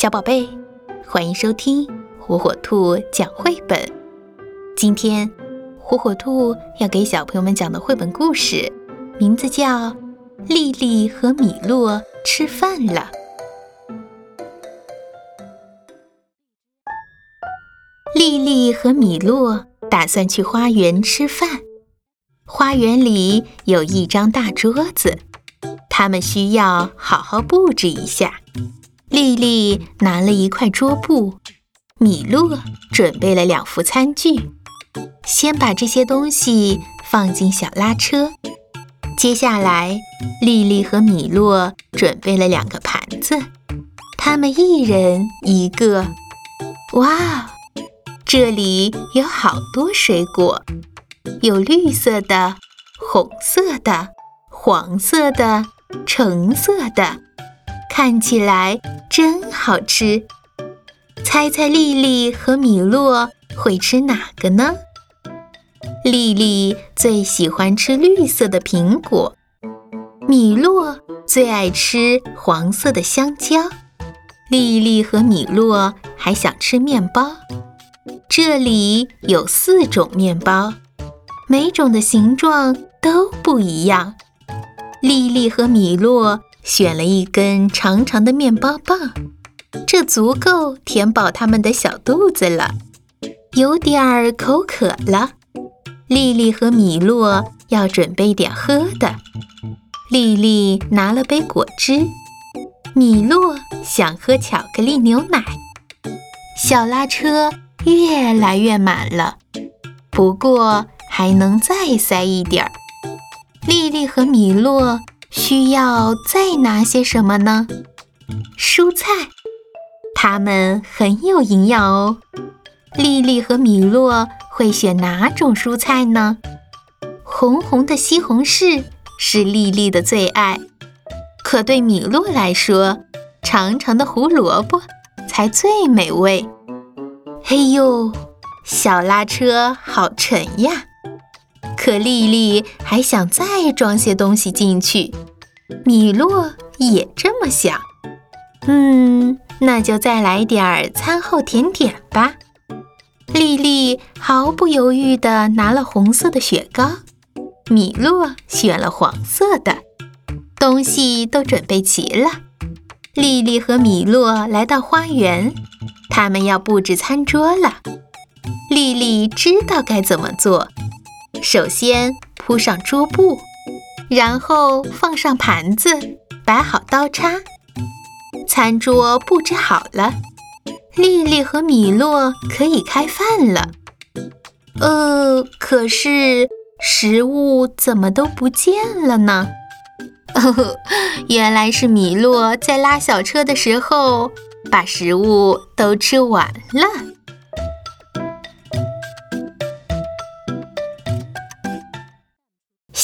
小宝贝，欢迎收听火火兔讲绘本。今天，火火兔要给小朋友们讲的绘本故事，名字叫《丽丽和米洛吃饭了》。丽丽和米洛打算去花园吃饭，花园里有一张大桌子，他们需要好好布置一下。丽丽拿了一块桌布，米洛准备了两副餐具。先把这些东西放进小拉车。接下来，丽丽和米洛准备了两个盘子，他们一人一个。哇，这里有好多水果，有绿色的、红色的、黄色的、橙色的。看起来真好吃，猜猜丽丽和米洛会吃哪个呢？丽丽最喜欢吃绿色的苹果，米洛最爱吃黄色的香蕉。丽丽和米洛还想吃面包，这里有四种面包，每种的形状都不一样。丽丽和米洛。选了一根长长的面包棒，这足够填饱他们的小肚子了。有点儿口渴了，丽丽和米洛要准备点喝的。丽丽拿了杯果汁，米洛想喝巧克力牛奶。小拉车越来越满了，不过还能再塞一点儿。丽丽和米洛。需要再拿些什么呢？蔬菜，它们很有营养哦。丽丽和米洛会选哪种蔬菜呢？红红的西红柿是丽丽的最爱，可对米洛来说，长长的胡萝卜才最美味。嘿呦，小拉车好沉呀！可丽丽还想再装些东西进去，米洛也这么想。嗯，那就再来点儿餐后甜点吧。丽丽毫不犹豫地拿了红色的雪糕，米洛选了黄色的。东西都准备齐了，丽丽和米洛来到花园，他们要布置餐桌了。丽丽知道该怎么做。首先铺上桌布，然后放上盘子，摆好刀叉。餐桌布置好了，丽丽和米洛可以开饭了。呃，可是食物怎么都不见了呢？哦，原来是米洛在拉小车的时候把食物都吃完了。